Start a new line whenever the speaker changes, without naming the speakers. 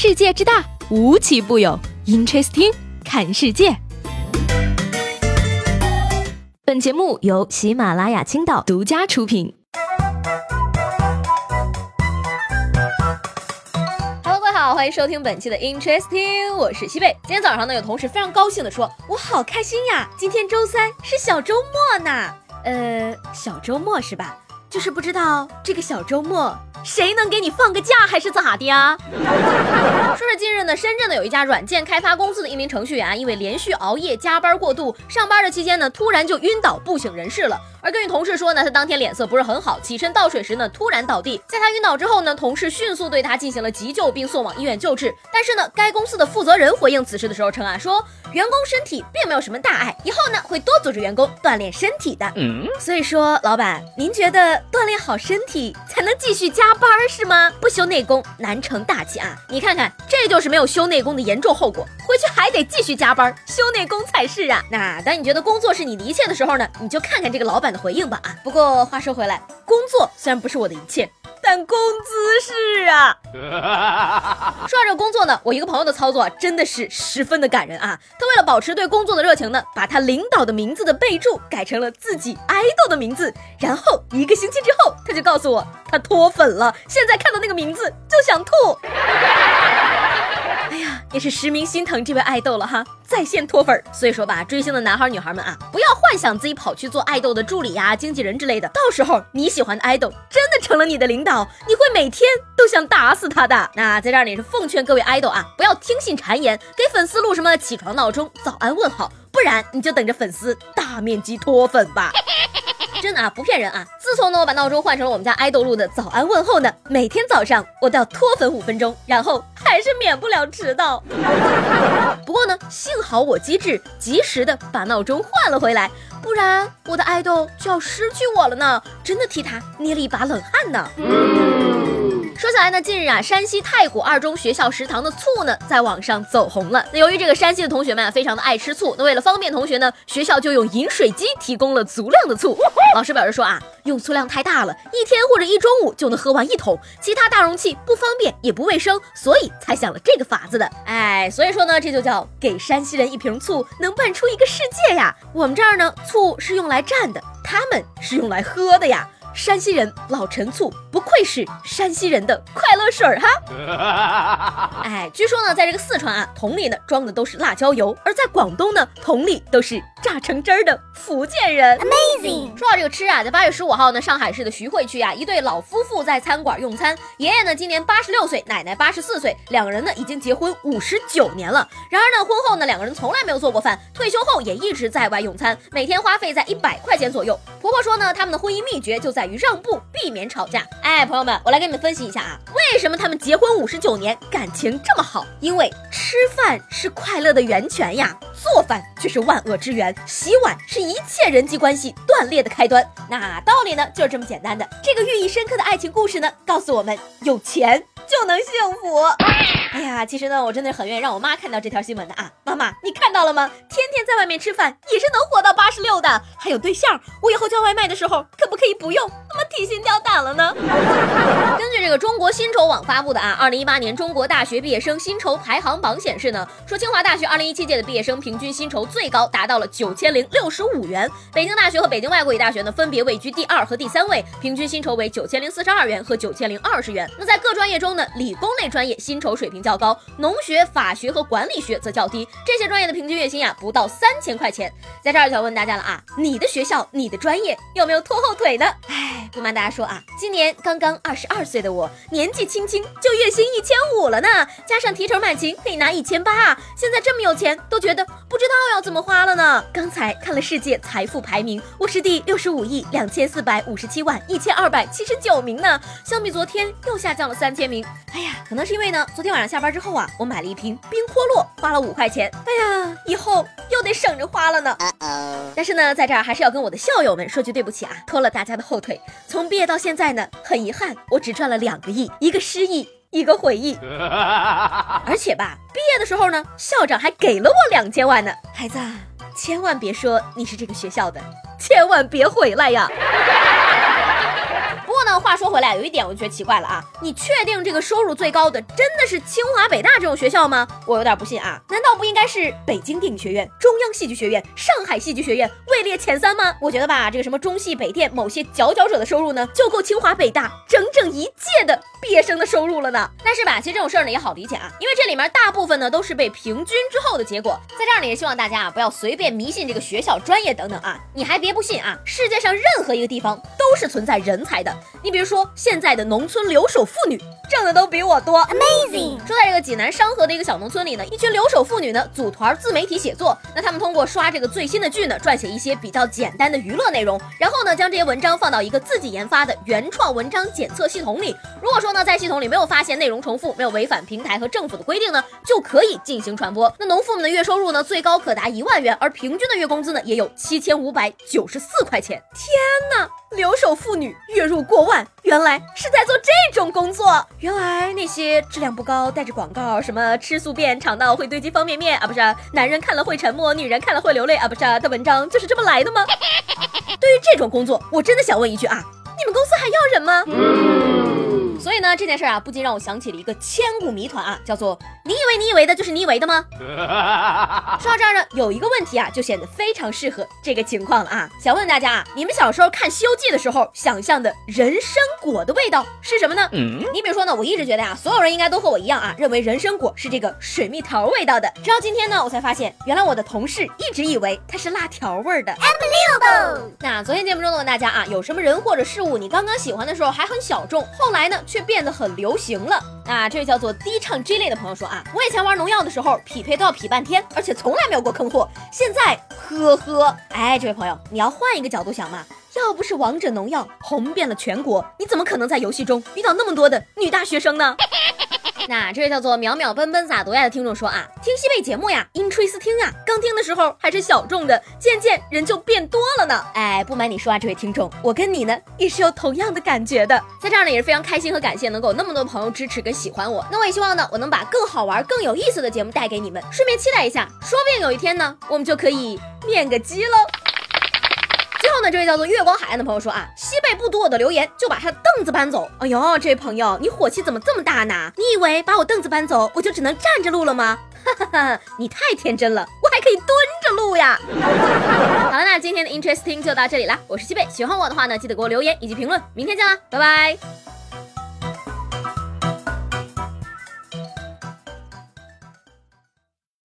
世界之大，无奇不有。Interesting，看世界。本节目由喜马拉雅青岛独家出品。
Hello，各位好，欢迎收听本期的 Interesting，我是西贝。今天早上呢，有同事非常高兴的说：“我好开心呀，今天周三是小周末呢。”呃，小周末是吧？就是不知道这个小周末。谁能给你放个假还是咋的啊？说是近日呢，深圳的有一家软件开发公司的一名程序员，因为连续熬夜加班过度，上班的期间呢，突然就晕倒不省人事了。而根据同事说呢，他当天脸色不是很好，起身倒水时呢，突然倒地。在他晕倒之后呢，同事迅速对他进行了急救，并送往医院救治。但是呢，该公司的负责人回应此事的时候称啊，说员工身体并没有什么大碍，以后呢会多组织员工锻炼身体的。所以说老板，您觉得锻炼好身体才能继续加加班是吗？不修内功难成大器啊！你看看，这就是没有修内功的严重后果，回去还得继续加班修内功才是啊。那当你觉得工作是你的一切的时候呢，你就看看这个老板的回应吧啊！不过话说回来，工作虽然不是我的一切，工资是啊。说到这工作呢，我一个朋友的操作真的是十分的感人啊。他为了保持对工作的热情呢，把他领导的名字的备注改成了自己爱豆的名字。然后一个星期之后，他就告诉我他脱粉了，现在看到那个名字就想吐。哎呀，也是实名心疼这位爱豆了哈，在线脱粉。所以说吧，追星的男孩女孩们啊，不要幻想自己跑去做爱豆的助理呀、经纪人之类的，到时候你喜欢的爱豆真的成了你的领导，你会每天都想打死他的。那在这儿，也是奉劝各位爱豆啊，不要听信谗言，给粉丝录什么起床闹钟、早安问好，不然你就等着粉丝大面积脱粉吧。真的啊，不骗人啊！自从呢我把闹钟换成了我们家爱豆录的早安问候呢，每天早上我都要脱粉五分钟，然后还是免不了迟到。不过呢，幸好我机智，及时的把闹钟换了回来，不然我的爱豆就要失去我了呢，真的替他捏了一把冷汗呢。说起来呢，近日啊，山西太谷二中学校食堂的醋呢，在网上走红了。那由于这个山西的同学们啊，非常的爱吃醋，那为了方便同学呢，学校就用饮水机提供了足量的醋。老师表示说啊，用醋量太大了，一天或者一中午就能喝完一桶，其他大容器不方便也不卫生，所以才想了这个法子的。哎，所以说呢，这就叫给山西人一瓶醋，能拌出一个世界呀。我们这儿呢，醋是用来蘸的，他们是用来喝的呀。山西人老陈醋，不愧是山西人的快乐水儿哈。哎，据说呢，在这个四川啊，桶里呢装的都是辣椒油，而在广东呢，桶里都是榨成汁儿的福建人。Amazing。说到这个吃啊，在八月十五号呢，上海市的徐汇区啊，一对老夫妇在餐馆用餐，爷爷呢今年八十六岁，奶奶八十四岁，两个人呢已经结婚五十九年了。然而呢，婚后呢，两个人从来没有做过饭，退休后也一直在外用餐，每天花费在一百块钱左右。婆婆说呢，他们的婚姻秘诀就在。于让步，避免吵架。哎，朋友们，我来给你们分析一下啊，为什么他们结婚五十九年，感情这么好？因为吃饭是快乐的源泉呀，做饭却是万恶之源，洗碗是一切人际关系断裂的开端。那道理呢，就是这么简单的。这个寓意深刻的爱情故事呢，告诉我们，有钱就能幸福。哎呀，其实呢，我真的是很愿意让我妈看到这条新闻的啊。妈妈，你看到了吗？天天在外面吃饭也是能活到八十六的，还有对象。我以后叫外卖的时候，可不可以不用提心吊胆了呢？根据这个中国薪酬网发布的啊，二零一八年中国大学毕业生薪酬排行榜显示呢，说清华大学二零一七届的毕业生平均薪酬最高达到了九千零六十五元，北京大学和北京外国语大学呢分别位居第二和第三位，平均薪酬为九千零四十二元和九千零二十元。那在各专业中呢，理工类专业薪酬水平较高，农学、法学和管理学则较低。这些专业的平均月薪呀，不到三千块钱。在这儿就要问大家了啊，你的学校、你的专业有没有拖后腿呢？哎，不瞒大家说啊，今年刚刚二十二岁的我，年纪轻轻就月薪一千五了呢，加上提成满勤可以拿一千八。现在这么有钱，都觉得不知道要怎么花了呢。刚才看了世界财富排名，我是第六十五亿两千四百五十七万一千二百七十九名呢，相比昨天又下降了三千名。哎呀，可能是因为呢，昨天晚上下班之后啊，我买了一瓶冰可乐，花了五块钱。哎呀，以后又得省着花了呢。但是呢，在这儿还是要跟我的校友们说句对不起啊，拖了大家的后腿。从毕业到现在呢，很遗憾，我只赚了两个亿，一个失忆，一个回忆。而且吧，毕业的时候呢，校长还给了我两千万呢。孩子，千万别说你是这个学校的，千万别回来呀。过呢，话说回来，有一点我就觉得奇怪了啊，你确定这个收入最高的真的是清华北大这种学校吗？我有点不信啊，难道不应该是北京电影学院、中央戏剧学院、上海戏剧学院位列前三吗？我觉得吧，这个什么中戏、北电某些佼佼者的收入呢，就够清华北大整整一届的毕业生的收入了呢。但是吧，其实这种事儿呢也好理解啊，因为这里面大部分呢都是被平均之后的结果。在这儿呢，也希望大家啊不要随便迷信这个学校、专业等等啊，你还别不信啊，世界上任何一个地方都是存在人才的。你比如说现在的农村留守妇女。挣的都比我多
，amazing。
说在这个济南商河的一个小农村里呢，一群留守妇女呢组团自媒体写作。那他们通过刷这个最新的剧呢，撰写一些些比较简单的娱乐内容，然后呢将这些文章放到一个自己研发的原创文章检测系统里。如果说呢在系统里没有发现内容重复，没有违反平台和政府的规定呢，就可以进行传播。那农妇们的月收入呢最高可达一万元，而平均的月工资呢也有七千五百九十四块钱。天哪！留守妇女月入过万，原来是在做这种工作。原来那些质量不高、带着广告，什么吃素便肠道会堆积方便面啊，不是？男人看了会沉默，女人看了会流泪啊，不是？的文章就是这么来的吗？对于这种工作，我真的想问一句啊，你们公司还要人吗？所以呢，这件事啊，不禁让我想起了一个千古谜团啊，叫做你以为你以为的就是你以为的吗？说到这儿呢，有一个问题啊，就显得非常适合这个情况了啊。想问大家啊，你们小时候看《西游记》的时候，想象的人参果的味道是什么呢？嗯，你比如说呢，我一直觉得呀，所有人应该都和我一样啊，认为人参果是这个水蜜桃味道的。直到今天呢，我才发现，原来我的同事一直以为它是辣条味的。Unbelievable！那昨天节目中呢，问大家啊，有什么人或者事物你刚刚喜欢的时候还很小众，后来呢？却变得很流行了。啊这位叫做低唱 J 类的朋友说啊，我以前玩农药的时候匹配都要匹半天，而且从来没有过坑货。现在呵呵，哎，这位朋友，你要换一个角度想嘛，要不是王者农药红遍了全国，你怎么可能在游戏中遇到那么多的女大学生呢？那这位叫做淼淼奔奔咋读呀的听众说啊，听西贝节目呀，因吹斯听啊，刚听的时候还是小众的，渐渐人就变多了呢。哎，不瞒你说啊，这位听众，我跟你呢也是有同样的感觉的。在这儿呢也是非常开心和感谢能够有那么多朋友支持跟喜欢我。那我也希望呢，我能把更好玩、更有意思的节目带给你们。顺便期待一下，说不定有一天呢，我们就可以面个基喽。这位叫做月光海岸的朋友说啊，西贝不读我的留言，就把他的凳子搬走。哎呦，这位朋友，你火气怎么这么大呢？你以为把我凳子搬走，我就只能站着录了吗？哈哈哈，你太天真了，我还可以蹲着录呀。好了，那今天的 Interesting 就到这里啦。我是西贝，喜欢我的话呢，记得给我留言以及评论。明天见啦，拜拜。